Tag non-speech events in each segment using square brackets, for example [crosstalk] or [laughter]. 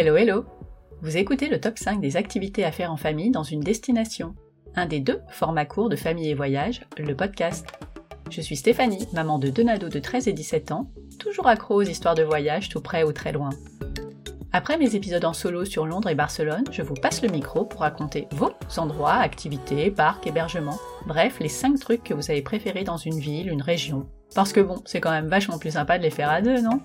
Hello hello Vous écoutez le top 5 des activités à faire en famille dans une destination. Un des deux formats courts de famille et voyage, le podcast. Je suis Stéphanie, maman de deux de 13 et 17 ans, toujours accro aux histoires de voyage tout près ou très loin. Après mes épisodes en solo sur Londres et Barcelone, je vous passe le micro pour raconter vos endroits, activités, parcs, hébergements, bref, les 5 trucs que vous avez préférés dans une ville, une région. Parce que bon, c'est quand même vachement plus sympa de les faire à deux, non?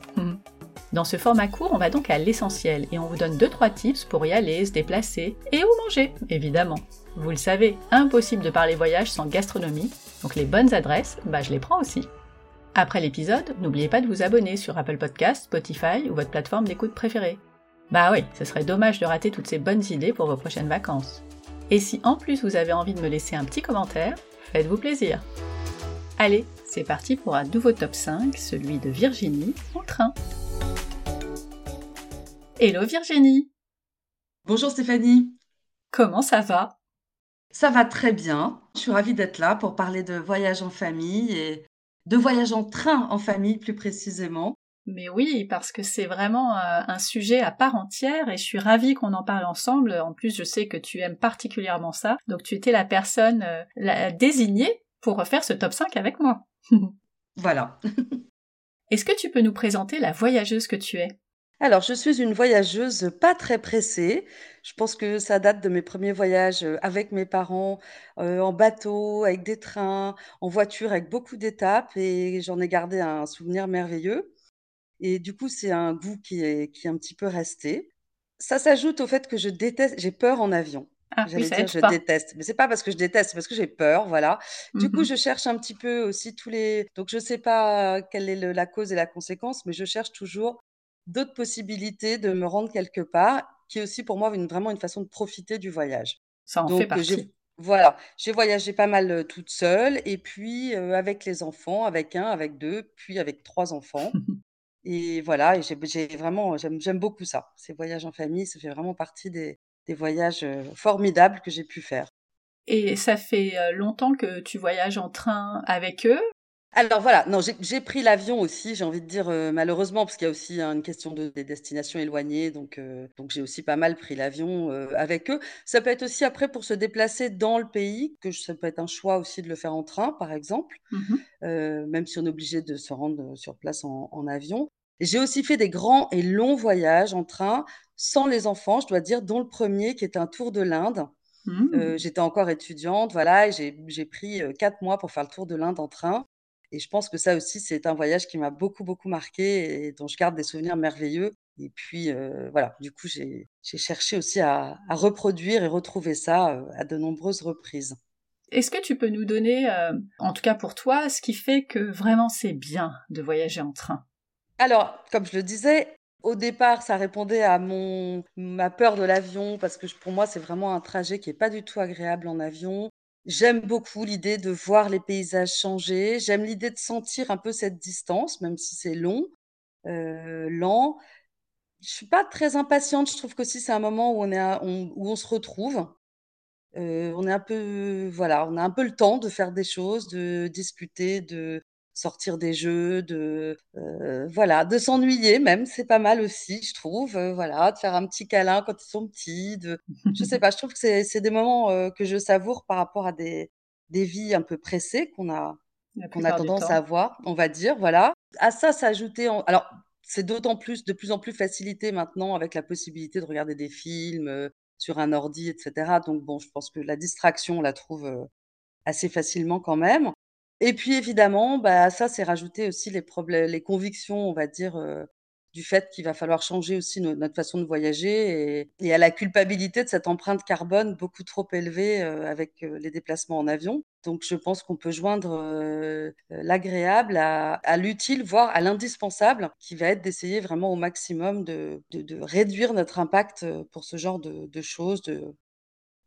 Dans ce format court, on va donc à l'essentiel et on vous donne 2-3 tips pour y aller, se déplacer et où manger, évidemment. Vous le savez, impossible de parler voyage sans gastronomie, donc les bonnes adresses, bah je les prends aussi. Après l'épisode, n'oubliez pas de vous abonner sur Apple Podcasts, Spotify ou votre plateforme d'écoute préférée. Bah oui, ce serait dommage de rater toutes ces bonnes idées pour vos prochaines vacances. Et si en plus vous avez envie de me laisser un petit commentaire, faites-vous plaisir. Allez, c'est parti pour un nouveau top 5, celui de Virginie en train. Hello Virginie Bonjour Stéphanie Comment ça va? Ça va très bien. Je suis ravie d'être là pour parler de voyage en famille et de voyage en train en famille plus précisément. Mais oui, parce que c'est vraiment euh, un sujet à part entière et je suis ravie qu'on en parle ensemble. En plus, je sais que tu aimes particulièrement ça. Donc tu étais la personne euh, la désignée pour faire ce top 5 avec moi. [laughs] voilà. Est-ce que tu peux nous présenter la voyageuse que tu es? Alors, je suis une voyageuse pas très pressée. Je pense que ça date de mes premiers voyages euh, avec mes parents, en bateau, avec des trains, en voiture, avec beaucoup d'étapes, et j'en ai gardé un souvenir merveilleux. Et du coup, c'est un goût qui est, qui est un petit peu resté. Ça s'ajoute au fait que je déteste, j'ai peur en avion. Ah, J'allais dire je pas. déteste, mais c'est pas parce que je déteste, c'est parce que j'ai peur, voilà. Du coup, Mhm. je cherche un petit peu aussi tous les. Donc, je sais pas quelle est le- la cause et la conséquence, mais je cherche toujours d'autres possibilités de me rendre quelque part, qui est aussi pour moi une, vraiment une façon de profiter du voyage. Ça en fait Donc, euh, j'ai partie. voilà, j'ai voyagé pas mal euh, toute seule, et puis euh, avec les enfants, avec un, avec deux, puis avec trois enfants. [laughs] Et voilà, et j'ai vraiment j'aime beaucoup ça. Ces voyages en famille, ça fait vraiment partie des des voyages, heu, formidables que j'ai pu faire. Et ça fait euh, longtemps que tu voyages en train avec eux Alors voilà, non, j'ai pris l'avion aussi, j'ai envie de dire, heu, malheureusement, parce qu'il y a aussi, hein, une question de des destinations éloignées, donc heu, donc j'ai aussi pas mal pris l'avion, heu, avec eux. Ça peut être aussi après pour se déplacer dans le pays, que ça peut être un choix aussi de le faire en train, par exemple, heu, même si on est obligé de se rendre, sur place en en avion. J'ai aussi fait des grands et longs voyages en train, sans les enfants, je dois dire, dont le premier qui était un tour de l'Inde. Mhm. j'étais encore étudiante, voilà et j'ai pris, 4 mois pour faire le tour de l'Inde en train et je pense que ça aussi, c'est un voyage qui m'a beaucoup, beaucoup marquée et dont je garde des souvenirs merveilleux et puis, heu, voilà, du coup, j'ai cherché aussi à à reproduire et retrouver ça, heu, à de nombreuses reprises. Est-ce que tu peux nous donner, euh, en tout cas pour toi, ce qui fait que vraiment c'est bien de voyager en train? Alors, comme je le disais, au départ, ça répondait à mon ma peur de l'avion parce que pour moi, c'est vraiment un trajet qui est pas du tout agréable en avion. J'aime beaucoup l'idée de voir les paysages changer. J'aime l'idée de sentir un peu cette distance, même si c'est long, heu, lent. Je suis pas très impatiente. Je trouve qu'aussi c'est un moment où on est à où on se retrouve. Heu, on est un peu voilà, on a un peu le temps de faire des choses, de discuter, de sortir des jeux, de, heu, voilà, de s'ennuyer même, c'est pas mal aussi, je trouve, heu, voilà, de faire un petit câlin quand ils sont petits, de je sais [laughs] pas, je trouve que c'est c'est des moments, heu, que je savoure par rapport à des des vies un peu pressées qu'on a qu'on a tendance à avoir, on va dire, voilà. À ça s'ajouter en alors, c'est d'autant plus de plus en plus facilité maintenant avec la possibilité de regarder des films, heu, sur un ordi et cetera. Donc bon, je pense que la distraction, on la trouve, assez facilement quand même. Et puis évidemment, bah, à ça, c'est rajouter aussi les convictions, on va dire, du fait qu'il va falloir changer aussi no notre façon de voyager et à la culpabilité de cette empreinte carbone beaucoup trop élevée, avec, les déplacements en avion. Donc je pense qu'on peut joindre, l'agréable à l'utile, voire à l'indispensable, qui va être d'essayer vraiment au maximum de réduire notre impact, pour ce genre de de choses, de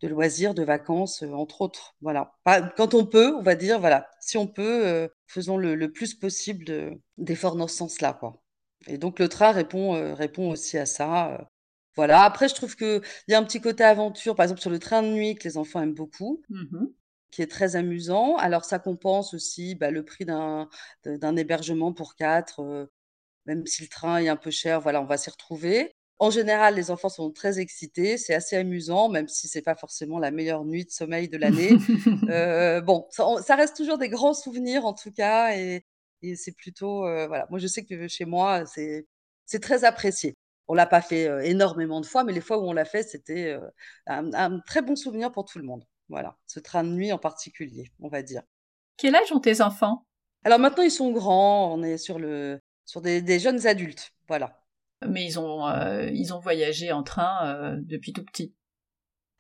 de loisirs, de vacances, heu, entre autres, voilà. Quand on peut, on va dire, voilà, si on peut, heu, faisons le le plus possible de d'efforts dans ce sens-là, quoi. Et donc le train répond, heu, répond aussi à ça, voilà. Après je trouve qu'il y a un petit côté aventure, par exemple sur le train de nuit que les enfants aiment beaucoup, Mhm. qui est très amusant. Alors ça compense aussi, bah, le prix d'un d'un hébergement pour 4, heu, même si le train est un peu cher, voilà, on va s'y retrouver. En général, les enfants sont très excités, c'est assez amusant, même si c'est pas forcément la meilleure nuit de sommeil de l'année. [laughs] euh, bon, ça, ça, reste toujours des grands souvenirs en tout cas, et, et c'est plutôt, euh, voilà. Moi, je sais que chez moi, c'est c'est très apprécié. On l'a pas fait euh, énormément de fois, mais les fois où on l'a fait, c'était un, un, très bon souvenir pour tout le monde. Voilà, ce train de nuit en particulier, on va dire. Quel âge ont tes enfants? Alors maintenant, ils sont grands, on est sur le sur des, des jeunes adultes, voilà. Mais ils ont euh, ils ont voyagé en train euh, depuis tout petit.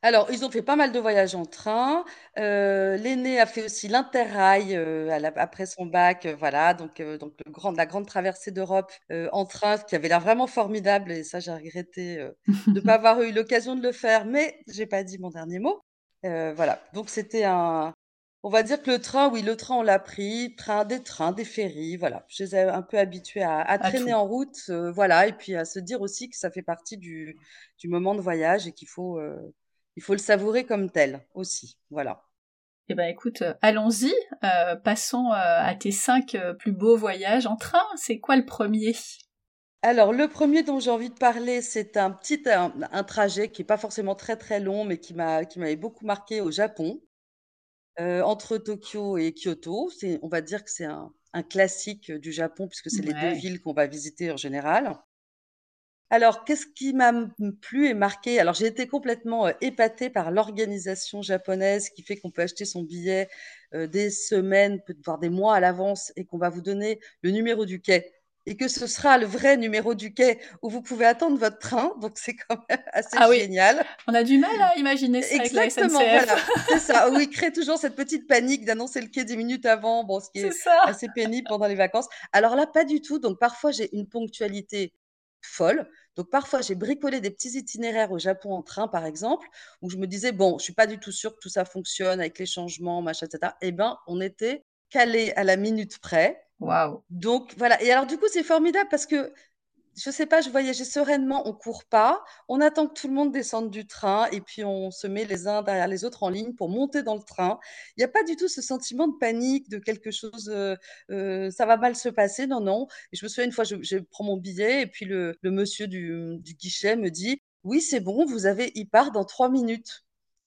Alors, ils ont fait pas mal de voyages en train. Euh, L'aîné a fait aussi l'Interrail euh, après son bac, euh, voilà. Donc, donc le grand, la grande traversée d'Europe en train, qui avait l'air vraiment formidable. Et ça, j'ai regretté de ne [laughs] pas avoir eu l'occasion de le faire, mais j'ai pas dit mon dernier mot. voilà. Donc, c'était un. On va dire que le train, oui, le train, on l'a pris. Train, des trains, des ferries, voilà. Je les ai un peu habitués à, à traîner en route, voilà. Et puis à se dire aussi que ça fait partie du, du moment de voyage et qu'il faut il faut le savourer comme tel aussi. Voilà. Eh ben écoute, euh, allons-y. Euh, passons euh, à tes cinq euh, plus beaux voyages en train. C'est quoi le premier? Alors le premier dont j'ai envie de parler, c'est un petit un, un, trajet qui est pas forcément très très long, mais qui m'a qui m'avait beaucoup marqué au Japon, euh, entre Tokyo et Kyoto. C'est on va dire que c'est un, un classique du Japon puisque c'est ouais. les deux villes qu'on va visiter en général. Alors, qu'est-ce qui m'a plu et marqué? Alors, j'ai été complètement épatée par l'organisation japonaise qui fait qu'on peut acheter son billet euh, des semaines, voire des mois à l'avance et qu'on va vous donner le numéro du quai et que ce sera le vrai numéro du quai où vous pouvez attendre votre train. Donc, c'est quand même [laughs] assez ah génial. On a du mal à imaginer ça Exactement, avec la voilà. C'est ça. [laughs] Oui, crée toujours cette petite panique d'annoncer le quai dix minutes avant, bon, ce qui est, est assez pénible pendant les vacances. Alors là, pas du tout. Donc, parfois, j'ai une ponctualité folle. Donc parfois, j'ai bricolé des petits itinéraires au Japon en train, par exemple, où je me disais, bon, je suis pas du tout sûre que tout ça fonctionne avec les changements, machin, etc. Eh ben, on était calé à la minute près. Waouh. Donc voilà. Et alors du coup, c'est formidable parce que je sais pas, je voyageais sereinement, on court pas, on attend que tout le monde descende du train et puis on se met les uns derrière les autres en ligne pour monter dans le train. Il n'y a pas du tout ce sentiment de panique, de quelque chose, euh, euh, ça va mal se passer. Non, non. Et je me souviens une fois, je, prends mon billet et puis le, monsieur du, du, guichet me dit, oui, c'est bon, vous avez, il part dans trois minutes.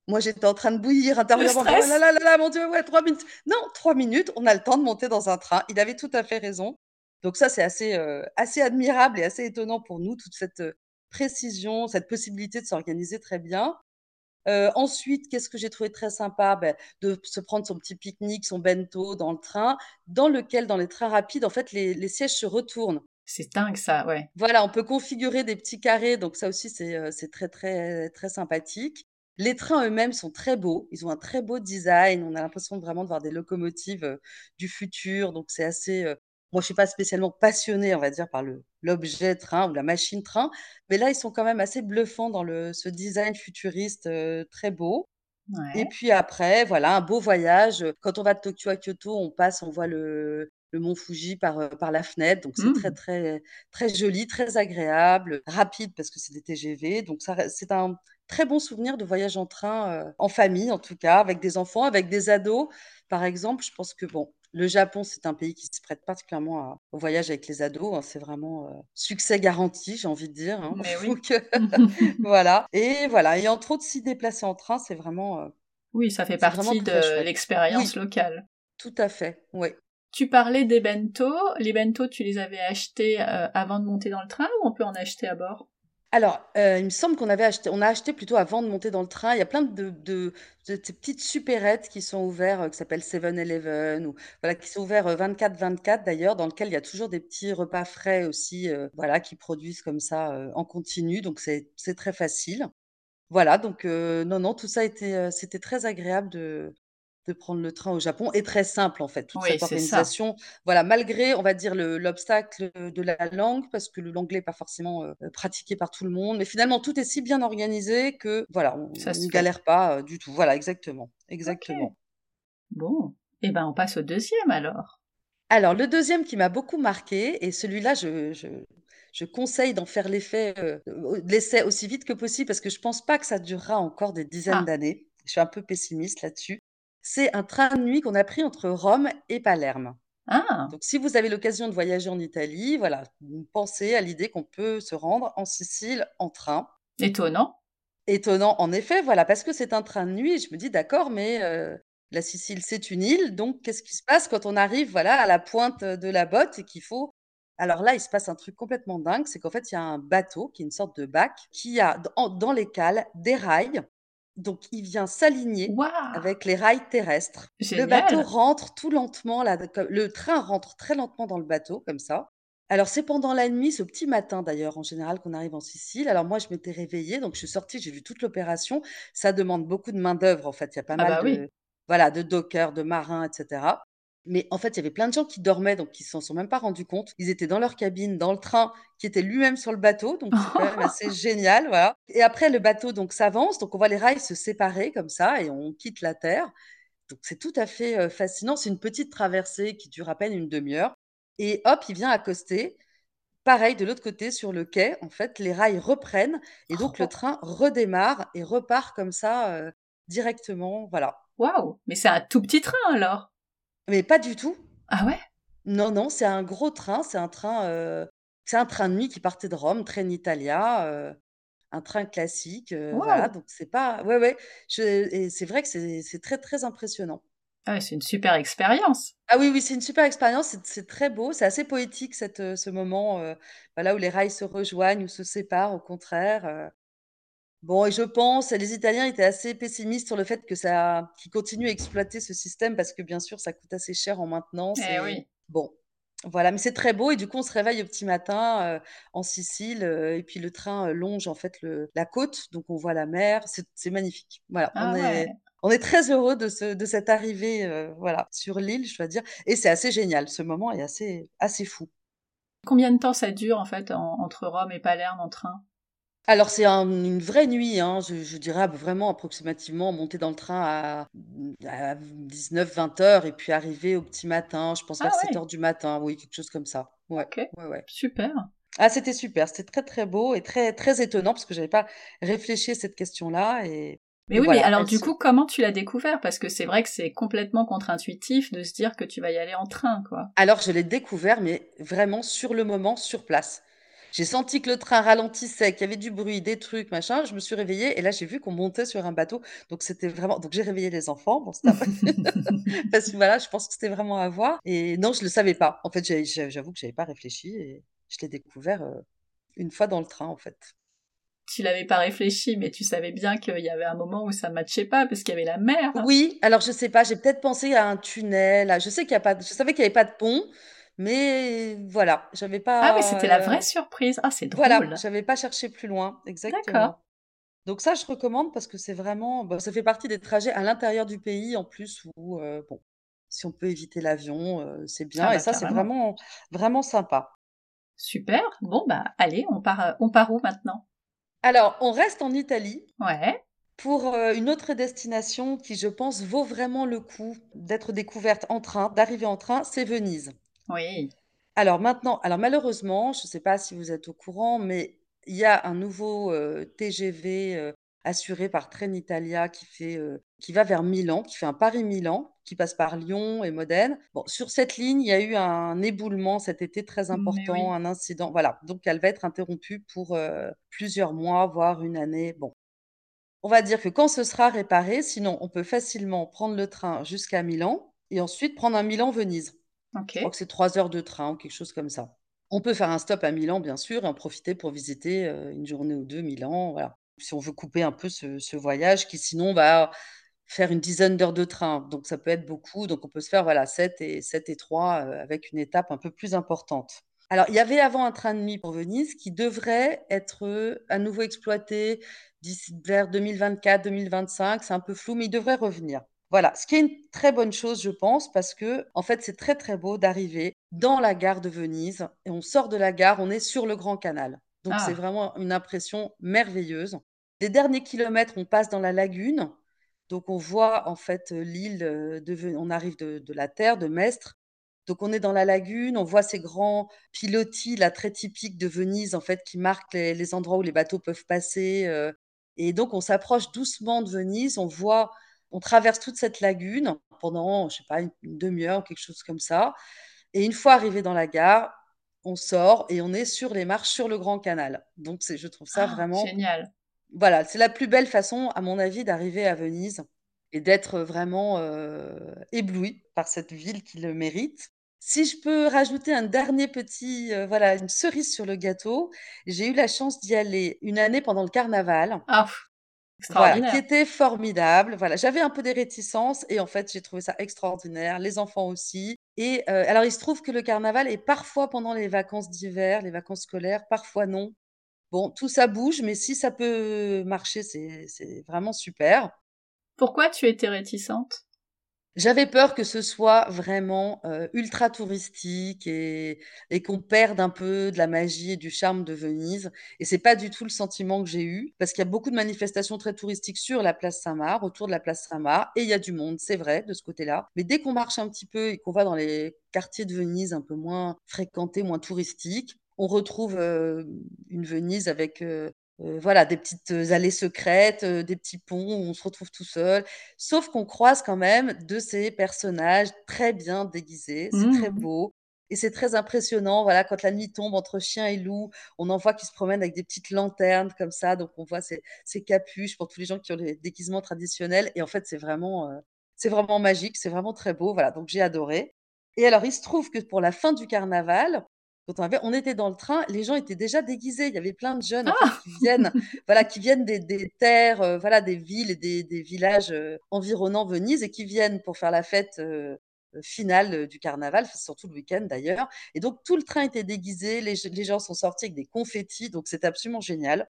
Moi, j'étais en train de bouillir intérieurement. Oh là là là là, mon Dieu, ouais, trois minutes. Non, trois minutes, on a le temps de monter dans un train. Il avait tout à fait raison. Donc ça, c'est assez, euh, assez admirable et assez étonnant pour nous, toute cette euh, précision, cette possibilité de s'organiser très bien. Euh, ensuite, qu'est-ce que j'ai trouvé très sympa? Ben, De se prendre son petit pique-nique, son bento dans le train, dans lequel, dans les trains rapides, en fait, les, les sièges se retournent. C'est dingue ça, ouais. Voilà, on peut configurer des petits carrés, donc ça aussi, c'est très, très, très sympathique. Les trains eux-mêmes sont très beaux, ils ont un très beau design, on a l'impression vraiment de voir des locomotives du futur, donc c'est assez moi, je suis pas spécialement passionnée, on va dire, par le l'objet train ou la machine train, mais là, ils sont quand même assez bluffants dans le ce design futuriste euh, très beau. Ouais. Et puis après, voilà, un beau voyage. Quand on va de Tokyo à Kyoto, on passe, on voit le le mont Fuji par par la fenêtre, donc c'est mmh. très très très joli, très agréable, rapide parce que c'est des TGV, donc ça c'est un très bon souvenir de voyage en train euh, en famille en tout cas, avec des enfants, avec des ados. Par exemple, je pense que bon, le Japon, c'est un pays qui se prête particulièrement à, au voyage avec les ados. Hein, c'est vraiment euh, succès garanti, j'ai envie de dire. Hein. Mais [laughs] oui. Donc, [laughs] voilà. Et voilà. Et entre autres, s'y déplacer en train, c'est vraiment. Euh, oui, ça fait partie de l'expérience oui. locale. Tout à fait. Oui. Tu parlais des bento. Les bento, tu les avais achetés euh, avant de monter dans le train ou on peut en acheter à bord? Alors, euh, il me semble qu'on avait acheté, on a acheté plutôt avant de monter dans le train. Il y a plein de, ces petites supérettes qui sont ouvertes, euh, qui s'appellent 7-Eleven, ou voilà, qui sont ouverts 24-24 d'ailleurs, dans lequel il y a toujours des petits repas frais aussi, euh, voilà, qui produisent comme ça euh, en continu. Donc c'est très facile. Voilà, donc non, non, tout ça était, très agréable de, de prendre le train au Japon et très simple en fait. Toute Oui, cette organisation voilà malgré on va dire le l'obstacle de la langue parce que l'anglais n'est pas forcément euh, pratiqué par tout le monde mais finalement tout est si bien organisé que voilà on ne galère pas euh, du tout. Voilà exactement. Exactement. Bon. Eh ben, on passe au deuxième alors. alors le deuxième qui m'a beaucoup marqué et celui-là je, je je conseille d'en faire l'effet euh, l'essai aussi vite que possible parce que je pense pas que ça durera encore des dizaines Ah, d'années. Je suis un peu pessimiste là-dessus c'est un train de nuit qu'on a pris entre Rome et Palerme Ah, Donc, si vous avez l'occasion de voyager en Italie, voilà, pensez à l'idée qu'on peut se rendre en Sicile en train. étonnant. Étonnant, en effet, voilà, parce que c'est un train de nuit. Je me dis, d'accord, mais euh, la Sicile, c'est une île, donc qu'est-ce qui se passe quand on arrive, voilà, à la pointe de la botte et qu'il faut alors là, il se passe un truc complètement dingue, c'est qu'en fait, il y a un bateau qui est une sorte de bac qui a dans, dans les cales des rails. Donc, il vient s'aligner avec les rails terrestres. Le bateau rentre tout lentement, là, le train rentre très lentement dans le bateau, comme ça. Alors, c'est pendant la nuit, ce petit matin d'ailleurs, en général, qu'on arrive en Sicile. Alors, moi, je m'étais réveillée, donc je suis sortie, j'ai vu toute l'opération. Ça demande beaucoup de main-d'œuvre, en fait. Il y a pas Ah mal bah oui. de, voilà, de dockers, de marins, etc. Mais en fait, il y avait plein de gens qui dormaient, donc ils s'en sont même pas rendus compte. Ils étaient dans leur cabine, dans le train, qui était lui-même sur le bateau, donc c'est quand même [laughs] assez génial, voilà. Et après, le bateau donc s'avance, donc on voit les rails se séparer comme ça, et on quitte la terre. Donc c'est tout à fait euh, fascinant. C'est une petite traversée qui dure à peine une demi-heure. Et hop, il vient accoster. Pareil, de l'autre côté, sur le quai, en fait, les rails reprennent, et donc le Oh, train redémarre et repart comme ça euh, directement, voilà. Waouh, mais c'est un tout petit train alors. Mais pas du tout. Ah ouais? Non, non, c'est un gros train, c'est un train, heu, c'est un train de nuit qui partait de Rome, Trenitalia, heu, un train classique, heu, voilà, donc c'est pas ouais, ouais, je et c'est vrai que c'est c'est très, très impressionnant. Ah ouais, c'est une super expérience. Ah oui, oui, c'est une super expérience, c'est c'est très beau, c'est assez poétique cette, ce moment, heu, voilà, où les rails se rejoignent ou se séparent au contraire. Bon et je pense les Italiens étaient assez pessimistes sur le fait que ça qu'ils continuent à exploiter ce système parce que bien sûr ça coûte assez cher en maintenance Eh et oui. bon, voilà, mais c'est très beau et du coup on se réveille au petit matin, heu, en Sicile, heu et puis le train, heu, longe en fait le la côte, donc on voit la mer, c'est magnifique. Voilà, on Ah ouais. est on est très heureux de ce de cette arrivée, voilà, sur l'île, je dois dire et c'est assez génial. Ce moment est assez assez fou. Combien de temps ça dure en fait en- entre Rome et Palerme en train? Alors c'est un une vraie nuit, hein, je je dirais vraiment approximativement monter dans le train à mmh, à 19-20 heures et puis arriver au petit matin, je pense Ah vers sept ouais, heures du matin, oui, quelque chose comme ça. Ouais, ok, ouais, ouais. super. Ah c'était super, c'était très, très beau et très, très étonnant parce que j'avais pas réfléchi à cette question-là et Mais et oui, mais voilà, alors elle du se coup, comment tu l'as découvert? Parce que c'est vrai que c'est complètement contre-intuitif de se dire que tu vas y aller en train, quoi. alors je l'ai découvert, mais vraiment sur le moment, sur place. J'ai senti que le train ralentissait, qu'il y avait du bruit, des trucs, machin, je me suis réveillée et là j'ai vu qu'on montait sur un bateau, donc c'était vraiment donc j'ai réveillé les enfants, bon c'était [laughs] [laughs] Parce que voilà, je pense que c'était vraiment à voir et non, je le savais pas. En fait, j'avoue que j'avais pas réfléchi et je l'ai découvert, heu, une fois dans le train, en fait. tu l'avais pas réfléchi, mais tu savais bien qu'il y avait un moment où ça matchait pas parce qu'il y avait la mer. Oui, alors je sais pas, j'ai peut-être pensé à un tunnel, à je sais qu'il y a pas je savais qu'il y avait pas de pont, mais voilà, j'avais Ah oui, c'était la pas, vraie heu, surprise. Ah, c'est voilà, drôle. j'avais pas cherché plus loin, D'accord. exactement. Donc ça, je recommande parce que c'est vraiment bah, ça fait partie des trajets à l'intérieur du pays en plus où, heu, bon, si on peut éviter l'avion, heu, c'est Ah bien et bah ça, c'est vraiment, vraiment sympa. Super. Bon bah allez, on part, euh, on part où maintenant? Alors, on reste en Italie Ouais. pour, une autre destination qui, je pense, vaut vraiment le coup d'être découverte en train, d'arriver en train, c'est Venise. Oui. Alors maintenant alors malheureusement, je ne sais pas si vous êtes au courant, mais il y a un nouveau, heu, TGV, heu, assuré par Trenitalia qui fait, heu, qui va vers Milan, qui fait un Paris-Milan, qui passe par Lyon et Modène. Bon, sur cette ligne, il y a eu un éboulement cet été très important, oui. un incident, voilà, donc elle va être interrompue pour, plusieurs mois, voire une année. Bon, on va dire que quand ce sera réparé, sinon on peut facilement prendre le train jusqu'à Milan et ensuite prendre un Milan-Venise. Je crois que c'est 3 heures de train ou quelque chose comme ça. On peut faire un stop à Milan, bien sûr, et en profiter pour visiter, heu, une journée ou 2 Milan, voilà. Si on veut couper un peu ce voyage qui sinon va faire une dizaine d'heures de train, donc ça peut être beaucoup, donc on peut se faire, voilà, 7 et 7 et 3, heu, avec une étape un peu plus importante. Alors, il y avait avant un train de nuit pour Venise qui devrait être, heu, à nouveau exploité vers 2024-2025, c'est un peu flou, mais il devrait revenir. Voilà, ce qui est une très bonne chose, je pense, parce que en fait, c'est très, très beau d'arriver dans la gare de Venise et on sort de la gare, on est sur le grand canal. Donc c'est Ah. vraiment une impression merveilleuse. Les derniers kilomètres, on passe dans la lagune, donc on voit en fait, heu, l'île, heu, de on arrive de de la terre, de Mestre, donc on est dans la lagune, on voit ces grands pilotis là, très typiques de Venise en fait, qui marquent les les endroits où les bateaux peuvent passer, heu et donc on s'approche doucement de Venise, on voit on traverse toute cette lagune pendant, je sais pas, une une 1 heure, quelque chose comme ça Et une fois arrivé dans la gare, on sort et on est sur les marches sur le Grand Canal. Donc je trouve ça Ah, vraiment génial. voilà, c'est la plus belle façon, à mon avis, d'arriver à Venise et d'être vraiment, heu, éblouie par cette ville qui le mérite. Si je peux rajouter un dernier petit, heu, voilà, une cerise sur le gâteau, j'ai eu la chance d'y aller une année pendant le carnaval. Ah, Voilà, qui était formidable. Voilà, j'avais un peu des réticences et en fait, j'ai trouvé ça extraordinaire, les enfants aussi et heu, alors il se trouve que le carnaval est parfois pendant les vacances d'hiver, les vacances scolaires, parfois non. Bon, tout ça bouge, mais si ça peut marcher, c'est vraiment super. Pourquoi tu étais réticente? J'avais peur que ce soit vraiment, heu, ultra touristique et qu'on perde un peu de la magie et du charme de Venise et c'est pas du tout le sentiment que j'ai eu, parce qu'il y a beaucoup de manifestations très touristiques sur la place Saint-Marc, autour de la place Saint-Marc et il y a du monde, c'est vrai, de ce côté-là. Mais dès qu'on marche un petit peu et qu'on va dans les quartiers de Venise un peu moins fréquentés, moins touristiques, on retrouve, heu, une Venise avec, heu heu, voilà, des petites, allées secrètes, heu, des petits ponts où on se retrouve tout seul. Sauf qu'on croise quand même de ces personnages très bien déguisés, c'est très Mmh. beau et c'est très impressionnant, voilà, quand la nuit tombe entre chien et loup, on en voit qui se promènent avec des petites lanternes comme ça, donc on voit ces ces capuches pour tous les gens qui ont les déguisements traditionnels et en fait, c'est vraiment, c'est vraiment magique, c'est vraiment très beau, voilà, donc j'ai adoré et alors il se trouve que pour la fin du carnaval, quand on avait on était dans le train, les gens étaient déjà déguisés. Il y avait plein de jeunes en fait Ah! qui viennent [laughs] voilà, qui viennent des des terres, heu, voilà, des villes et des des villages, heu, environnant Venise et qui viennent pour faire la fête, heu, finale, du carnaval, surtout le week-end d'ailleurs et donc tout le train était déguisé, les les gens sont sortis avec des confettis, donc c'était absolument génial.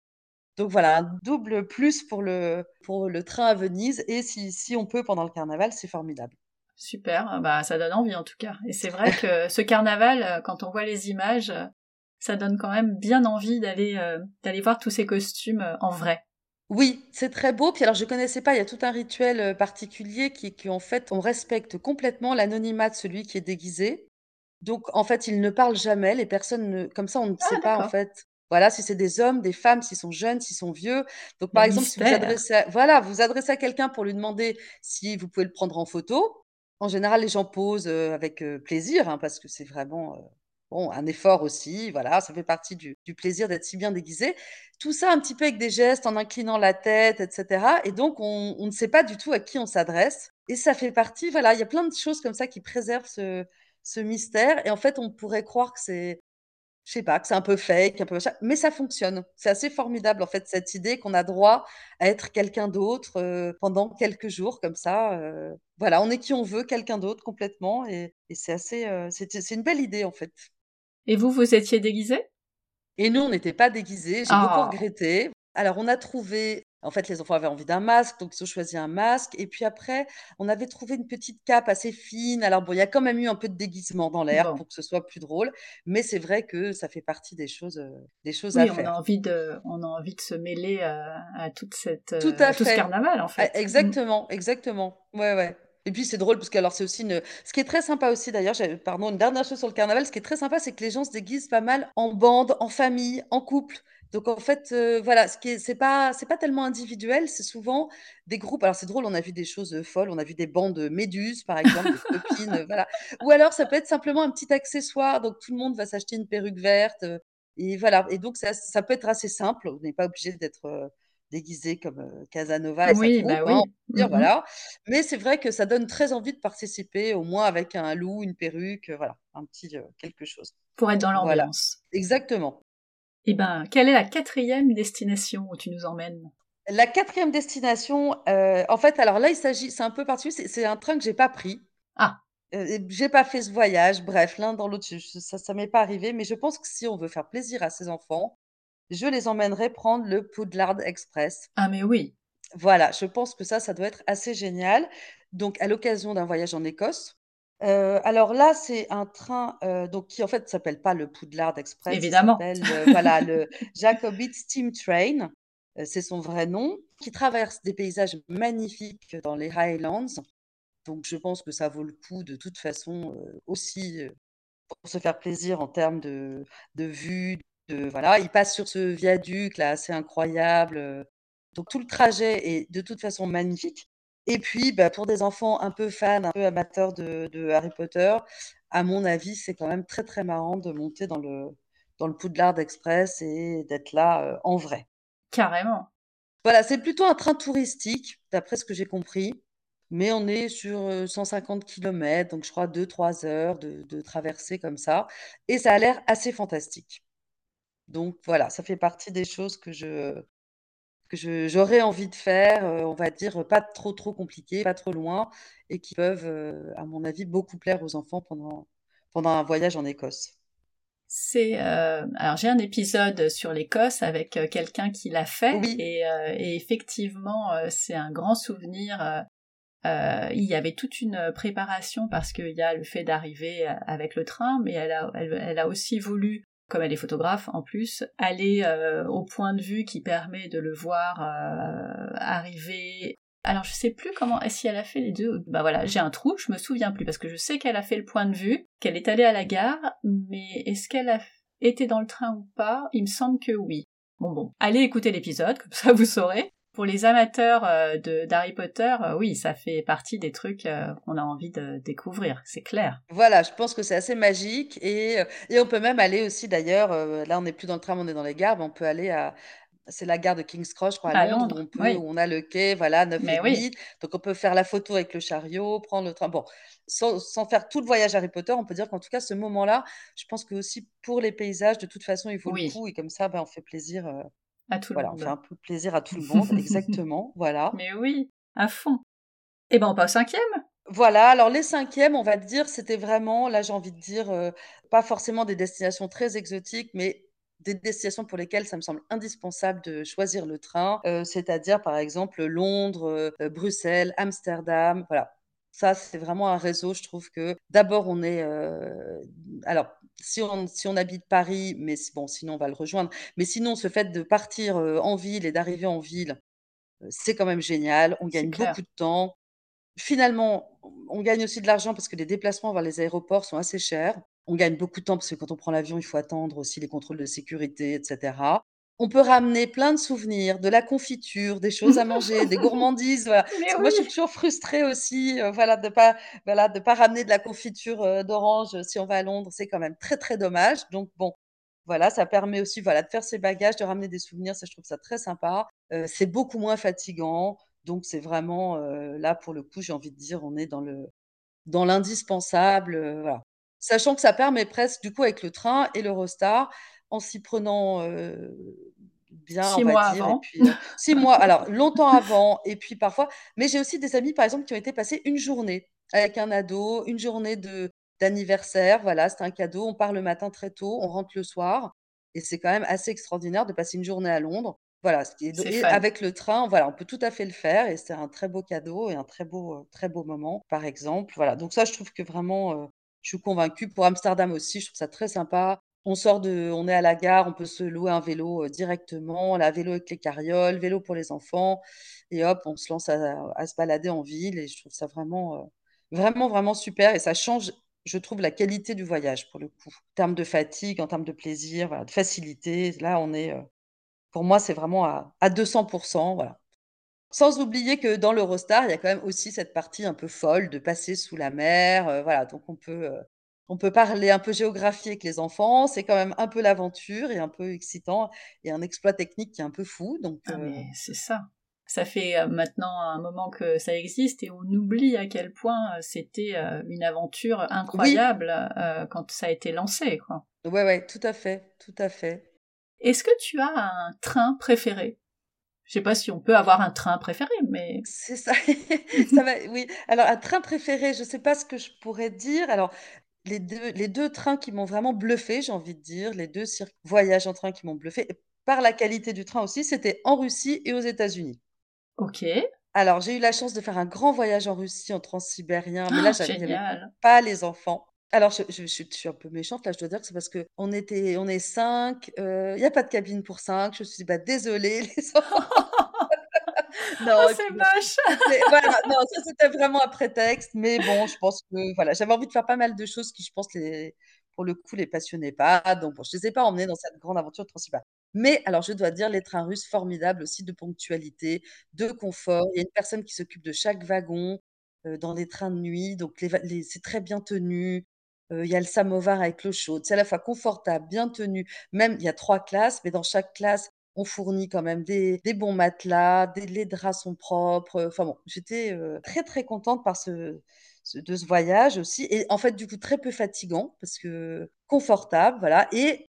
Donc voilà, un double plus pour le pour le train à Venise et si si on peut pendant le carnaval, c'est formidable. Super, ah bah ça donne envie en tout cas. Et c'est vrai que ce carnaval, euh, quand on voit les images, euh, ça donne quand même bien envie d'aller euh, d'aller voir tous ces costumes euh, en vrai. Oui, c'est très beau. Puis alors je connaissais pas, il y a tout un rituel, particulier qui qui en fait, on respecte complètement l'anonymat de celui qui est déguisé. Donc en fait, ils ne parlent jamais, les personnes ne comme ça, on ne sait Ah pas en fait, voilà, si c'est des hommes, des femmes, s'ils sont jeunes, s'ils sont vieux. Donc par le exemple, si vous mystère. adressez à voilà, vous adressez à quelqu'un pour lui demander si vous pouvez le prendre en photo. En général, les gens posent, heu, avec, heu, plaisir, hein, parce que c'est vraiment, heu, bon, un effort aussi, voilà, ça fait partie du plaisir d'être si bien déguisé. Tout ça un petit peu avec des gestes, en inclinant la tête et cetera et donc on on ne sait pas du tout à qui on s'adresse et ça fait partie voilà, il y a plein de choses comme ça qui préservent ce ce mystère et en fait, on pourrait croire que c'est je sais pas, que c'est un peu fake, un peu machin, mais ça fonctionne. C'est assez formidable, en fait, cette idée qu'on a droit à être quelqu'un d'autre, heu, pendant quelques jours comme ça, heu, voilà, on est qui on veut, quelqu'un d'autre complètement et et c'est assez, c'était c'est une belle idée, en fait. Et vous, vous étiez déguisés Et nous, on n'était pas déguisés, j'ai beaucoup Ah, regretté. Alors on a trouvé en fait, les enfants avaient envie d'un masque, donc ils ont choisi un masque et puis après, on avait trouvé une petite cape assez fine. Alors bon, il y a quand même eu un peu de déguisement dans l'air bon. pour que ce soit plus drôle, mais c'est vrai que ça fait partie des choses, heu, des choses à Oui, on a faire. envie de, on a envie de se mêler à, à toute cette, Tout euh, à à tout ce carnaval en Ah, fait. Mm. exactement, exactement. Ouais, ouais. Et puis c'est drôle parce que alors c'est aussi une ce qui est très sympa aussi d'ailleurs, pardon, une dernière chose sur le carnaval, ce qui est très sympa, c'est que les gens se déguisent pas mal en bande, en famille, en couple. Donc en fait, heu, voilà, ce qui est c'est pas c'est pas tellement individuel, c'est souvent des groupes alors c'est drôle, on a vu des choses, heu, folles, on a vu des bandes, méduses par exemple, de copines, voilà. Ou alors ça peut être simplement un petit accessoire, donc tout le monde va s'acheter une perruque verte, et voilà et donc ça ça peut être assez simple, on n'est pas obligé d'être, déguisé comme, Casanova et Oui, bah hein, oui. dire, Mm, voilà. Mais c'est vrai que ça donne très envie de participer, au moins avec un loup, une perruque, voilà, un petit, quelque chose. Pour être dans Voilà, l'ambiance. exactement. Eh ben, quelle est la quatrième destination où tu nous emmènes? La quatrième destination, heu, en fait, alors là, il s'agit c'est un peu particulier, c'est un train que j'ai pas pris, Ah, et j'ai pas fait ce voyage. Bref, l'un dans l'autre, ça ça m'est pas arrivé, mais je pense que si on veut faire plaisir à ses enfants, je les emmènerai prendre le Poudlard Express. ah mais oui, Voilà, je pense que ça, ça doit être assez génial. Donc à l'occasion d'un voyage en Écosse. Alors là, c'est un train, donc qui en fait s'appelle pas le Poudlard Express, il évidemment. s'appelle, voilà, [laughs] le Jacobite Steam Train, c'est son vrai nom, qui traverse des paysages magnifiques dans les Highlands. Donc je pense que ça vaut le coup de toute façon, aussi, pour se faire plaisir en termes de de vue, de voilà. Il passe sur ce viaduc là assez incroyable, donc tout le trajet est de toute façon magnifique Et puis, bah, pour des enfants un peu fans, un peu amateurs de Harry Potter, à mon avis, c'est quand même très, très marrant de monter dans le dans le Poudlard Express et d'être là, en vrai. Carrément. Voilà, c'est plutôt un train touristique, d'après ce que j'ai compris, mais on est sur, 150 km, donc je crois 2-3 heures de de traversée comme ça et ça a l'air assez fantastique. Donc voilà, ça fait partie des choses que je que j'aurais envie de faire, on va dire, pas trop, trop compliquées, pas trop loin et qui peuvent, à mon avis, beaucoup plaire aux enfants pendant pendant un voyage en Écosse. C'est alors j'ai un épisode sur l'Écosse avec quelqu'un qui l'a fait et, et, effectivement c'est un grand souvenir. il y avait toute une préparation parce qu'il y a le fait d'arriver avec le train, mais elle a, elle, elle a aussi voulu comme elle est photographe en plus, aller euh, au point de vue qui permet de le voir euh, arriver. Alors je sais plus comment, si elle a fait les deux. Bah voilà, j'ai un trou, je me souviens plus parce que je sais qu'elle a fait le point de vue, qu'elle est allée à la gare, mais est-ce qu'elle a été dans le train ou pas? Il me semble que oui. Bon bon, allez écouter l'épisode, comme ça vous saurez pour les amateurs euh, de d'Harry Potter, euh, oui, ça fait partie des trucs euh, qu'on a envie de découvrir, c'est clair. Voilà, je pense que c'est assez magique et, et on peut même aller aussi d'ailleurs, là on n'est plus dans le tram, on est dans les gares, mais on peut aller à, c'est la gare de King's Cross, je crois, à, Londres, où on, peut, on a le quai, voilà, 9 et oui. Donc, on peut faire la photo avec le chariot, prendre le train. Bon, sans, sans faire tout le voyage Harry Potter, on peut dire qu'en tout cas, ce moment-là, je pense que aussi pour les paysages, de toute façon, il vaut le coup. Et comme ça, ben, on fait plaisir à tout voilà, le monde. on fait un peu plaisir à tout le monde, [laughs] exactement, voilà. Mais oui, à fond. Et eh ben on passe au cinquième voilà, alors les cinquièmes, on va dire, c'était vraiment, là j'ai envie de dire, euh, pas forcément des destinations très exotiques, mais des destinations pour lesquelles ça me semble indispensable de choisir le train, euh, c'est-à-dire par exemple Londres, euh, Bruxelles, Amsterdam, voilà. Ça, c'est vraiment un réseau, je trouve que d'abord on est, alors si on, si on habite Paris, mais bon, sinon on va le rejoindre. Mais sinon, ce fait de partir en ville et d'arriver en ville, c'est quand même génial. On gagne beaucoup de temps. Finalement, on gagne aussi de l'argent parce que les déplacements vers les aéroports sont assez chers. On gagne beaucoup de temps parce que quand on prend l'avion, il faut attendre aussi les contrôles de sécurité, etc on peut ramener plein de souvenirs, de la confiture, des choses à manger, des [laughs] gourmandises. Voilà. Moi, je suis toujours frustrée aussi, euh, voilà, de pas, voilà, de pas ramener de la confiture euh, d'orange si on va à Londres. C'est quand même très très dommage. Donc bon, voilà, ça permet aussi, voilà, de faire ses bagages, de ramener des souvenirs. Ça, je trouve ça très sympa. Euh, c'est beaucoup moins fatigant. Donc c'est vraiment là pour le coup, j'ai envie de dire, on est dans le dans l'indispensable, voilà. Sachant que ça permet presque, du coup, avec le train et l'Eurostar, en s'y prenant bien, six on va dire. Avant. [laughs] six mois, alors longtemps avant, et puis parfois. Mais j'ai aussi des amis, par exemple, qui ont été passés une journée avec un ado, une journée de d'anniversaire. Voilà, c'est un cadeau. On part le matin très tôt, on rentre le soir, et c'est quand même assez extraordinaire de passer une journée à Londres. Voilà, et avec le train, voilà, on peut tout à fait le faire, et c'est un très beau cadeau et un très beau, très beau moment, par exemple. Voilà, donc ça, je trouve que vraiment, je suis convaincue. Pour Amsterdam aussi, je trouve ça très sympa. On sort de on est à la gare, on peut se louer un vélo, directement, la vélo avec les carrioles, vélo pour les enfants et hop, on se lance à se balader en ville et je trouve ça vraiment, vraiment, vraiment super et ça change, je trouve, la qualité du voyage pour le coup. En termes de fatigue, en termes de plaisir, de facilité, là on est, pour moi, c'est vraiment à à 200 voilà. Sans oublier que dans l'Eurostar, il y a quand même aussi cette partie un peu folle de passer sous la mer, voilà, donc on peut, on peut parler un peu géographie avec les enfants, c'est quand même un peu l'aventure et un peu excitant et un exploit technique qui est un peu fou. Donc, ah, euh, c'est ça. Ça fait euh, maintenant un moment que ça existe et on oublie à quel point euh, c'était une aventure incroyable quand ça a été lancé. Quoi. Ouais, ouais, tout à fait, tout à fait. Est-ce que tu as un train préféré? Je sais pas si on peut avoir un train préféré, mais c'est ça. [laughs] ça va, oui. Alors un train préféré, je sais pas ce que je pourrais dire. Alors les deux, les deux trains qui m'ont vraiment bluffé, j'ai envie de dire, les deux voyages en train qui m'ont bluffé, par la qualité du train aussi, c'était en Russie et aux États-Unis. Ok. Alors, j'ai eu la chance de faire un grand voyage en Russie en transsibérien, mais là, j'avais pas les enfants. Alors, je, je, suis un peu méchante, là, je dois dire que c'est parce qu'on était, on est cinq, euh, il n'y a pas de cabine pour cinq. Je me suis dit, bah, désolée, [laughs] les enfants. Non, oh, c'est moche. voilà, non, ça c'était vraiment un prétexte, mais bon, je pense que voilà, j'avais envie de faire pas mal de choses qui, je pense, les, pour le coup, les passionnaient pas. Donc, bon, je les ai pas emmenés dans cette grande aventure Transilvanie. Mais alors, je dois dire, les trains russes, formidables aussi de ponctualité, de confort. Il y a une personne qui s'occupe de chaque wagon dans les trains de nuit, donc les, c'est très bien tenu. il y a le samovar avec l'eau chaude. C'est à la fois confortable, bien tenu. Même, il y a trois classes, mais dans chaque classe, on fournit quand même des, bons matelas, des, les draps sont propres. Enfin bon, j'étais très très contente par ce, de ce voyage aussi. Et en fait, du coup, très peu fatigant parce que confortable, voilà. Et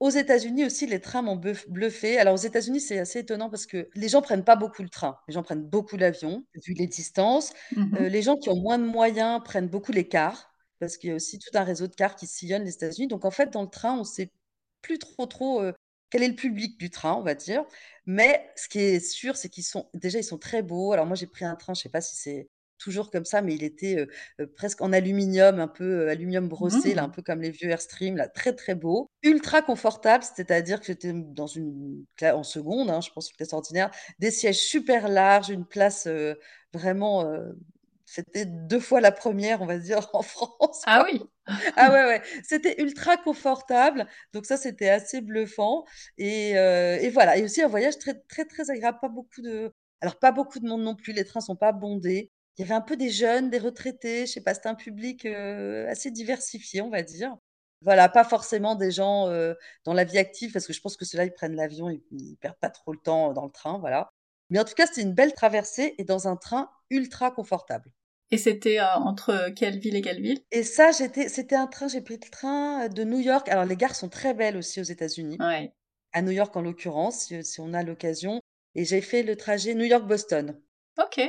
aux États-Unis aussi, les trains m'ont bluffé. Alors, aux États-Unis, c'est assez étonnant parce que les gens prennent pas beaucoup le train. Les gens prennent beaucoup l'avion, vu les distances. Mmh les gens qui ont moins de moyens prennent beaucoup les cars parce qu'il y a aussi tout un réseau de cars qui sillonnent les États-Unis. Donc, en fait, dans le train, on sait plus trop, trop quel est le public du train, on va dire. Mais ce qui est sûr, c'est qu'ils sont déjà, ils sont très beaux. Alors, moi, j'ai pris un train, je sais pas si c'est toujours comme ça, mais il était presque en aluminium, un peu aluminium brossé, là, un mmh. peu comme les vieux Airstream, là, très très beau, ultra confortable, c'est-à-dire que j'étais dans une en seconde, hein, je pense une classe ordinaire, des sièges super larges, une place vraiment c'était deux fois la première, on va dire, [laughs] en France. Ah oui. [laughs] ah ouais ouais, c'était ultra confortable, donc ça c'était assez bluffant et, et voilà et aussi un voyage très très très agréable, pas beaucoup de alors pas beaucoup de monde non plus, les trains sont pas bondés. Il y avait un peu des jeunes, des retraités, je sais pas, c'était un public, assez diversifié, on va dire. Voilà, pas forcément des gens, dans la vie active parce que je pense que ceux-là, ils prennent l'avion, ils ils perdent pas trop le temps dans le train, voilà. Mais en tout cas, c'était une belle traversée et dans un train ultra confortable. Et c'était, entre quelle ville et quelle ville? Et ça, j'étais c'était un train j'ai pris le train, de New York. Alors les gares sont très belles aussi aux États-Unis. Ouais. À New York, en l'occurrence, si on a l'occasion et j'ai fait le trajet New York-Boston. OK.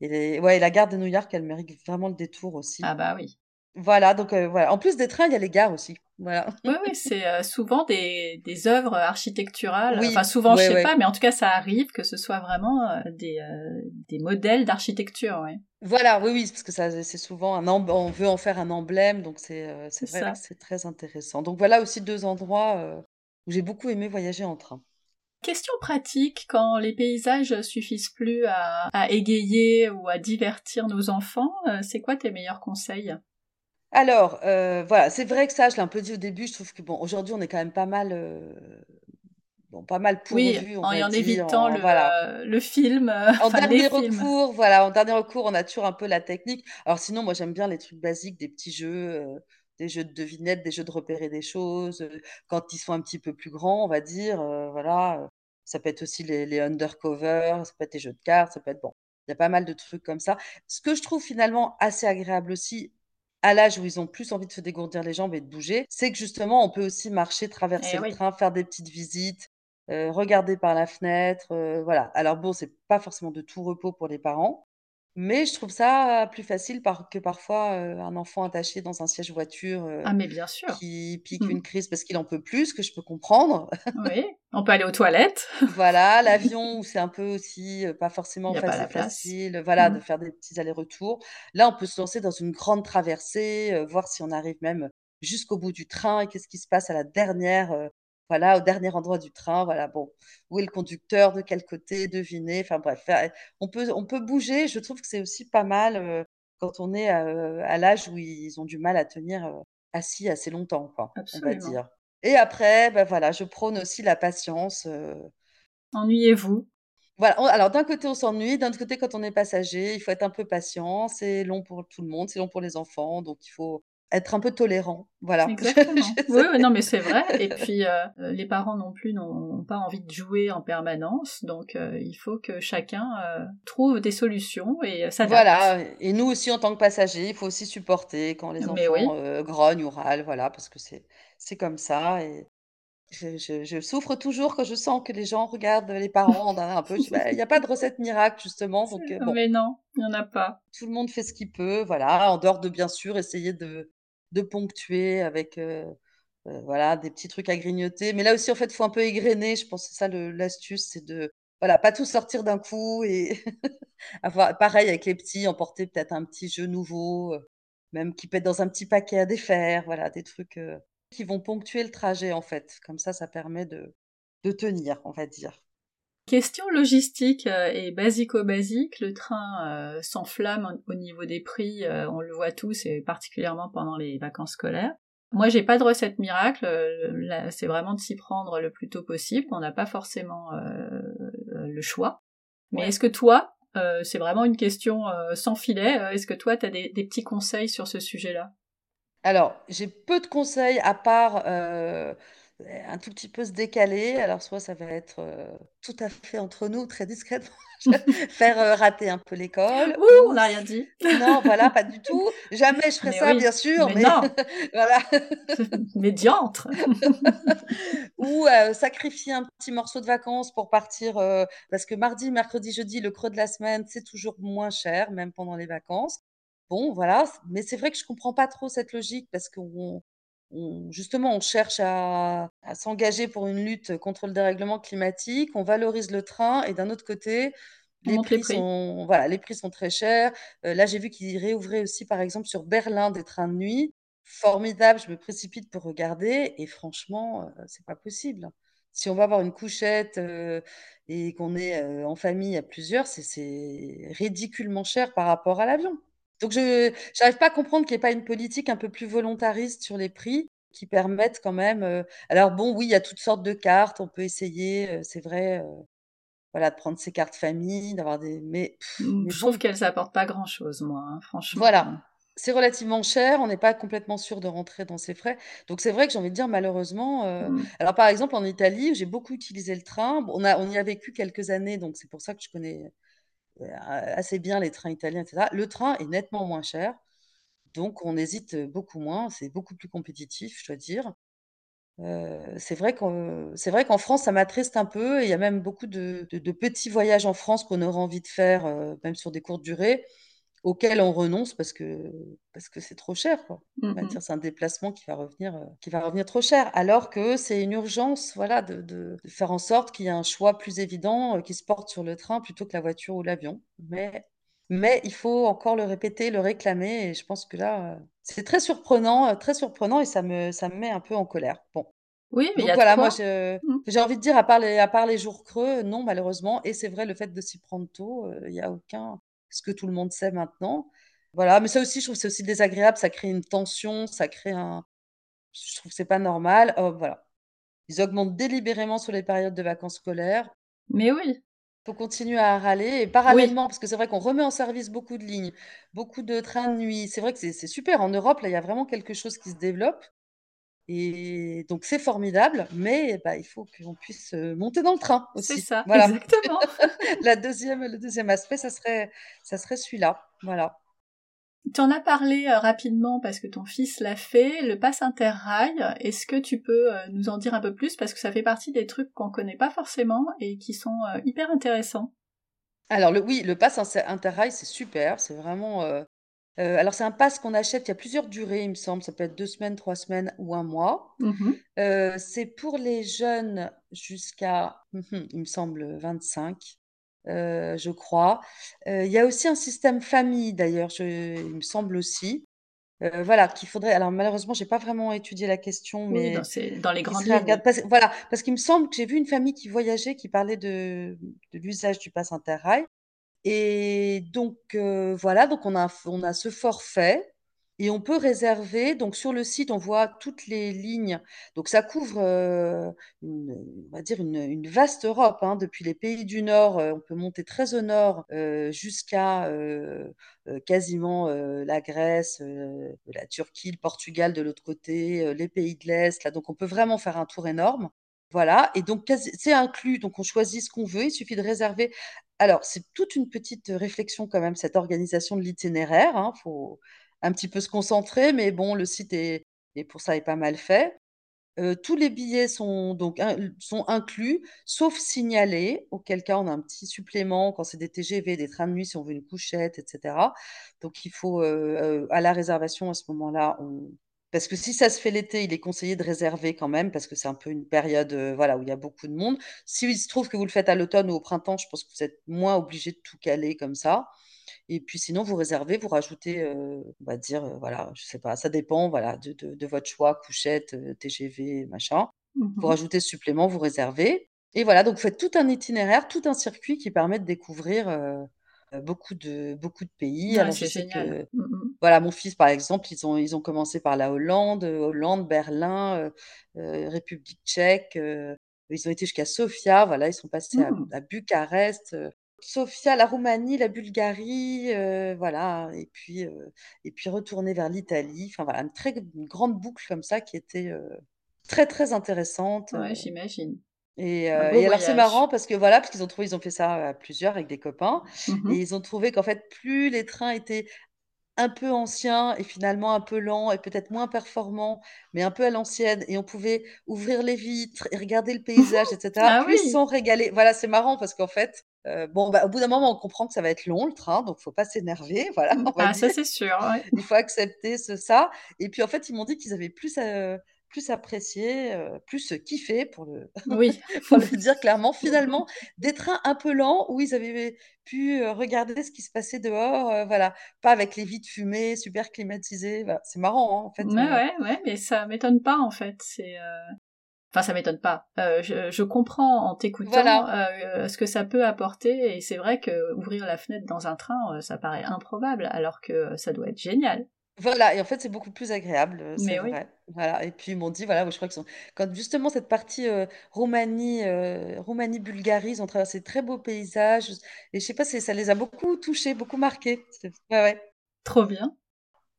Et ouais, la gare de New York, elle mérite vraiment le détour aussi. Ah bah oui. Voilà, donc voilà. En plus des trains, il y a les gares aussi. Voilà. Oui, oui, c'est souvent des, des œuvres architecturales. enfin, souvent, je sais pas, mais en tout cas, ça arrive que ce soit vraiment des, des modèles d'architecture, ouais. Voilà, oui, oui, parce que ça, c'est souvent un on veut en faire un emblème, donc c'est vrai, c'est très intéressant. Donc voilà aussi deux endroits où j'ai beaucoup aimé voyager en train. Question pratique, quand les paysages suffisent plus à, égayer ou à divertir nos enfants, euh, c'est quoi tes meilleurs conseils? Alors, euh, voilà, c'est vrai que ça, je l'ai un peu dit au début, je trouve que bon, aujourd'hui, on est quand même pas mal, euh, bon, pas mal pourvu, oui, en, en évitant le, voilà. le, film. En dernier recours, voilà, en dernier recours, on a toujours un peu la technique. Alors sinon, moi, j'aime bien les trucs basiques, des petits jeux des jeux de devinettes, des jeux de repérer des choses, quand ils sont un petit peu plus grands, on va dire, voilà. Ça peut être aussi les, undercover, ça peut être les jeux de cartes, ça peut être bon. Il y a pas mal de trucs comme ça. Ce que je trouve finalement assez agréable aussi, à l'âge où ils ont plus envie de se dégourdir les jambes et de bouger, c'est que justement, on peut aussi marcher, traverser eh le train, faire des petites visites, regarder par la fenêtre, voilà. Alors bon, c'est pas forcément de tout repos pour les parents, mais je trouve ça plus facile que parfois un enfant attaché dans un siège voiture ah mais bien sûr. qui pique mmh. une crise parce qu'il en peut plus, ce que je peux comprendre. Oui, on peut aller aux toilettes. [laughs] voilà, l'avion où c'est un peu aussi pas forcément facile, voilà, de mmh. faire des petits allers-retours. Là, on peut se lancer dans une grande traversée, voir si on arrive même jusqu'au bout du train et qu'est-ce qui se passe à la dernière voilà, au dernier endroit du train, voilà, bon, où est le conducteur, de quel côté, deviner, enfin bref, on peut, on peut bouger. Je trouve que c'est aussi pas mal quand on est à, l'âge où ils ont du mal à tenir assis assez longtemps, quoi, on va dire. Et après, ben voilà, je prône aussi la patience. Ennuyez-vous. Voilà, alors d'un côté on s'ennuie, d'un autre côté quand on est passager, il faut être un peu patient, c'est long pour tout le monde, c'est long pour les enfants, donc il faut être un peu tolérant. Voilà. [laughs] Exactement. oui, non, mais c'est vrai. Et puis, euh, les parents non plus n'ont pas envie de jouer en permanence. Donc, euh, il faut que chacun euh, trouve des solutions et s'adapte. Voilà. Et nous aussi, en tant que passagers, il faut aussi supporter quand les enfants grognent ou râlent. Voilà, parce que c'est comme ça. Et je, je, souffre toujours quand je sens que les gens regardent les parents un peu. Bah, il n'y a pas de recette miracle, justement. [laughs] Donc, bon. Mais non, il n'y en a pas. Tout le monde fait ce qu'il peut. Voilà, en dehors de, bien sûr, essayer de de ponctuer avec euh, euh, voilà, des petits trucs à grignoter. Mais là aussi, en fait, il faut un peu égrener. Je pense que c'est ça l'astuce, c'est de voilà, pas tout sortir d'un coup et [laughs] avoir pareil avec les petits, emporter peut-être un petit jeu nouveau, euh, même qui peut dans un petit paquet à défaire, voilà, des trucs qui vont ponctuer le trajet en fait. Comme ça, ça permet de, de tenir, on va dire. Question logistique euh, et basico-basique, le train euh, s'enflamme au niveau des prix, euh, on le voit tous, et particulièrement pendant les vacances scolaires. Moi, j'ai pas de recette miracle. C'est vraiment de s'y prendre le plus tôt possible. On n'a pas forcément le choix. Mais est-ce que toi, c'est vraiment une question sans filet, est-ce que toi, tu as des, des, petits conseils sur ce sujet-là? Alors, j'ai peu de conseils à part un tout petit peu se décaler. Alors, soit ça va être euh, tout à fait entre nous, très discrètement, [laughs] faire euh, rater un peu l'école. Ouh, on n'a rien dit. non, voilà, pas du tout. [laughs] Jamais je ferais ça, bien sûr. Mais, non. [laughs] voilà. Médiantre. Ou euh, sacrifier un petit morceau de vacances pour partir, parce que mardi, mercredi, jeudi, le creux de la semaine, c'est toujours moins cher, même pendant les vacances. Bon, voilà. Mais c'est vrai que je comprends pas trop cette logique parce qu'on justement, on cherche à, s'engager pour une lutte contre le dérèglement climatique, on valorise le train et d'un autre côté, les prix, Sont, voilà, les prix sont très chers. Euh, là, j'ai vu qu'ils réouvraient aussi, par exemple, sur Berlin des trains de nuit. Formidable, je me précipite pour regarder et franchement, euh, c'est pas possible. Si on va avoir une couchette euh, et qu'on est en famille à plusieurs, c'est ridiculement cher par rapport à l'avion. Donc, je n'arrive pas à comprendre qu'il n'y ait pas une politique un peu plus volontariste sur les prix qui permettent quand même. Euh, alors, bon, oui, il y a toutes sortes de cartes. On peut essayer, euh, c'est vrai, euh, voilà, de prendre ses cartes famille, d'avoir des. Mais, mmh, je trouve qu'elles n'apportent pas grand-chose, moi, hein, franchement. Voilà. C'est relativement cher, on n'est pas complètement sûr de rentrer dans ces frais. Donc c'est vrai que j'ai envie de dire malheureusement. Mmh. Alors par exemple en Italie, j'ai beaucoup utilisé le train. On, a, on y a vécu quelques années, donc c'est pour ça que je connais assez bien les trains italiens, etc. Le train est nettement moins cher, donc on hésite beaucoup moins, c'est beaucoup plus compétitif, je dois dire. Euh, c'est vrai qu'en France, ça m'attriste un peu il y a même beaucoup de, petits voyages en France qu'on aurait envie de faire, euh, même sur des courtes durées auquel on renonce parce que parce que c'est trop cher quoi. C'est un déplacement qui va revenir euh, qui va revenir trop cher alors que c'est une urgence voilà de, de, faire en sorte qu'il y ait un choix plus évident euh, qui se porte sur le train plutôt que la voiture ou l'avion. Mais mais il faut encore le répéter, le réclamer et je pense que là euh, c'est très surprenant, très surprenant et ça me ça me met un peu en colère. Bon. Oui, mais Donc voilà, moi mmh. j'ai envie de dire à part les à part les jours creux, non malheureusement et c'est vrai le fait de s'y prendre tôt, il y a aucun ce que tout le monde sait maintenant. Voilà, mais ça aussi, je trouve c'est aussi désagréable, ça crée une tension, ça crée un. Je trouve que c'est pas normal. Oh, voilà. Ils augmentent délibérément sur les périodes de vacances scolaires. Mais oui. Il faut continuer à râler et parallèlement, parce que c'est vrai qu'on remet en service beaucoup de lignes, beaucoup de trains de nuit. C'est vrai que c'est super. En Europe, là, il y a vraiment quelque chose qui se développe. Et donc c'est formidable, mais bah, il faut qu'on puisse euh, monter dans le train aussi. C'est ça, exactement. [laughs] La deuxième, le deuxième aspect, ça serait, ça serait celui-là. Voilà. Tu en as parlé euh, rapidement parce que ton fils l'a fait, le pass interrail. Est-ce que tu peux euh, nous en dire un peu plus? Parce que ça fait partie des trucs qu'on connaît pas forcément et qui sont hyper intéressants. Alors le, oui, le pass interrail, c'est super, c'est vraiment euh, alors c'est un pass qu'on achète, il y a plusieurs durées, il me semble. Ça peut être deux semaines, trois semaines ou un mois. Mmh euh, c'est pour les jeunes jusqu'à, mmh il me semble, 25, euh, je crois. il y a aussi un système famille d'ailleurs, il me semble aussi. voilà, qu'il faudrait. Alors malheureusement, j'ai pas vraiment étudié la question, mais dans, les grandes lignes. voilà, parce qu'il me semble que j'ai vu une famille qui voyageait, qui parlait de, de l'usage du pass Interrail. Et donc, euh, voilà, donc on a, on a ce forfait et on peut réserver. Donc, sur le site, on voit toutes les lignes. Donc, ça couvre, euh, une, on va dire, une, vaste Europe. Hein. depuis les pays du Nord, euh, on peut monter très au nord jusqu'à quasiment la Grèce, la Turquie, le Portugal de l'autre côté, les pays de l'Est. Donc, on peut vraiment faire un tour énorme. Voilà, et donc c'est inclus, donc on choisit ce qu'on veut, il suffit de réserver. Alors, c'est toute une petite réflexion quand même, cette organisation de l'itinéraire. Il hein. faut un petit peu se concentrer, mais bon, le site est, pour ça est pas mal fait. Euh, tous les billets sont donc sont inclus, sauf signalés, auquel cas on a un petit supplément quand c'est des TGV, des trains de nuit, si on veut une couchette, etc. Donc il faut euh, euh, à la réservation à ce moment-là, on, parce que si ça se fait l'été, il est conseillé de réserver quand même, parce que c'est un peu une période euh, voilà, où il y a beaucoup de monde. S'il se trouve que vous le faites à l'automne ou au printemps, je pense que vous êtes moins obligé de tout caler comme ça. Et puis sinon, vous réservez, vous rajoutez, euh, on va dire, euh, voilà, je sais pas, ça dépend voilà, de, votre choix, couchette, TGV, machin. Mmh vous rajoutez ce supplément, vous réservez. Et voilà, donc vous faites tout un itinéraire, tout un circuit qui permet de découvrir beaucoup de beaucoup de pays. C'est génial. que Mmh mh. voilà, mon fils par exemple, ils ont ils ont commencé par la Hollande, heu, Hollande, Berlin, heu, République tchèque, ils ont été jusqu'à Sofia, voilà, ils sont passés à Mmh. à Bucarest, Sofia, la Roumanie, la Bulgarie, voilà et puis, et puis retourner vers l'Italie. Enfin voilà, une très une grande boucle comme ça qui était, très, très intéressante, Ouais, j'imagine. Et beau et alors c'est marrant parce que voilà, parce qu'ils ont trouvé ils ont fait ça à plusieurs avec des copains Mmh et ils ont trouvé qu'en fait, plus les trains étaient un peu anciens et finalement un peu lents et peut-être moins performants, mais un peu à l'ancienne et on pouvait ouvrir les vitres et regarder le paysage et cetera, [laughs] Ah plus ils oui! sont régalés. Voilà, c'est marrant parce qu'en fait, heu, bon, bah, au bout d'un moment, on comprend que ça va être long le train, donc faut pas s'énerver, [laughs] voilà, on va Ah ça c'est sûr, ouais. Il faut accepter ce ça et puis en fait, ils m'ont dit qu'ils avaient plus, heu, plus apprécié, heu, plus kiffé pour le Oui. [laughs] pour le dire clairement, [laughs] finalement, des trains un peu lents où ils avaient pu, regarder ce qui se passait dehors, voilà. Pas avec les vitres fumées, super climatisées, voilà. C'est marrant, hein, en fait, heu, ouais, ouais, mais ça m'étonne pas en fait. C'est, enfin ça m'étonne pas. Je je comprends en t'écoutant, voilà, ce que ça peut apporter et c'est vrai qu'ouvrir la fenêtre dans un train, ça paraît improbable alors que ça doit être génial. Voilà et en fait, c'est beaucoup plus agréable, c'est Mais oui. vrai. Voilà et puis ils m'ont dit, voilà, je crois qu'ils sont quand justement cette partie, heu, Roumanie, heu, Roumanie-Bulgarie, ils ont traversé de très beaux paysages et je sais pas, c'est ça les a beaucoup touchés, beaucoup marqués. C'est ouais, ouais. Trop bien.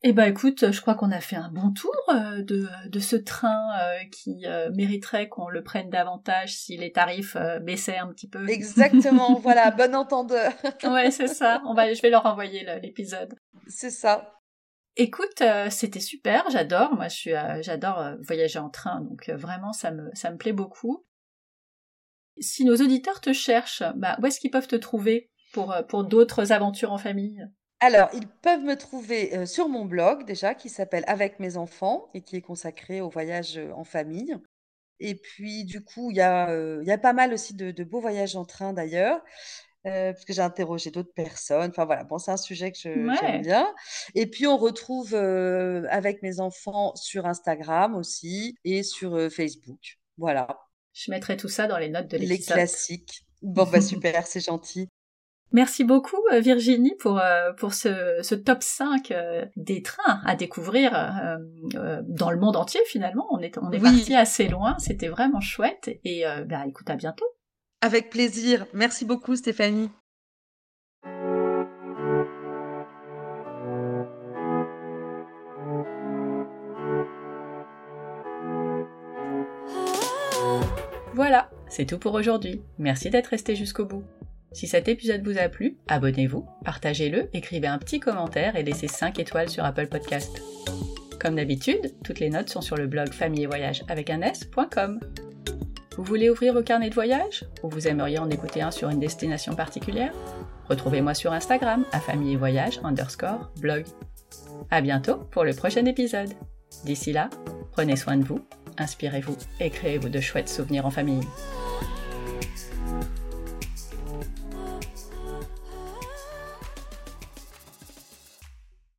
Eh ben écoute, je crois qu'on a fait un bon tour, heu, de de ce train, heu, qui, heu, mériterait qu'on le prenne davantage si les tarifs, heu, baissaient un petit peu. Exactement, voilà, [laughs] bon entendeur. Ouais, c'est ça. On va je vais leur envoyer le l'épisode. C'est ça. Écoute, heu, c'était super, j'adore. Moi, heu, j'adore, heu, voyager en train, donc vraiment ça me plaît beaucoup. Si nos auditeurs te cherchent, bah, où est-ce qu'ils peuvent te trouver pour, pour d'autres aventures en famille? Alors, ils peuvent me trouver, sur mon blog déjà qui s'appelle «Avec mes enfants» et qui est consacré au voyage, en famille et puis du coup, il y a, pas mal aussi de beaux voyages en train d'ailleurs, heu, parce que j'ai interrogé d'autres personnes. Enfin voilà, bon, c'est un sujet que je j'aime bien et puis on retrouve, heu, «Avec mes enfants» sur Instagram aussi et sur, heu, Facebook. Voilà, je mettrai tout ça dans les notes de les l'épisode. classiques. Bon, bah, [laughs] super, c'est gentil. Merci beaucoup euh, Virginie pour, euh, pour ce, ce top 5 euh, des trains à découvrir euh, euh, dans le monde entier finalement. On est, on est parti assez loin, c'était vraiment chouette et euh, bah, écoute à bientôt. Avec plaisir. Merci beaucoup Stéphanie. Voilà, c'est tout pour aujourd'hui. Merci d'être resté jusqu'au bout. Si cet épisode vous a plu, abonnez-vous, partagez-le, écrivez un petit commentaire et laissez 5 étoiles sur Apple Podcast. Comme d'habitude, toutes les notes sont sur le blog famille et voyage avec un s.com. Vous voulez ouvrir vos carnets de voyage Ou vous aimeriez en écouter un sur une destination particulière? Retrouvez-moi sur Instagram à famille et voyage underscore blog. À bientôt pour le prochain épisode. D'ici là, prenez soin de vous, inspirez-vous et créez-vous de chouettes souvenirs en famille.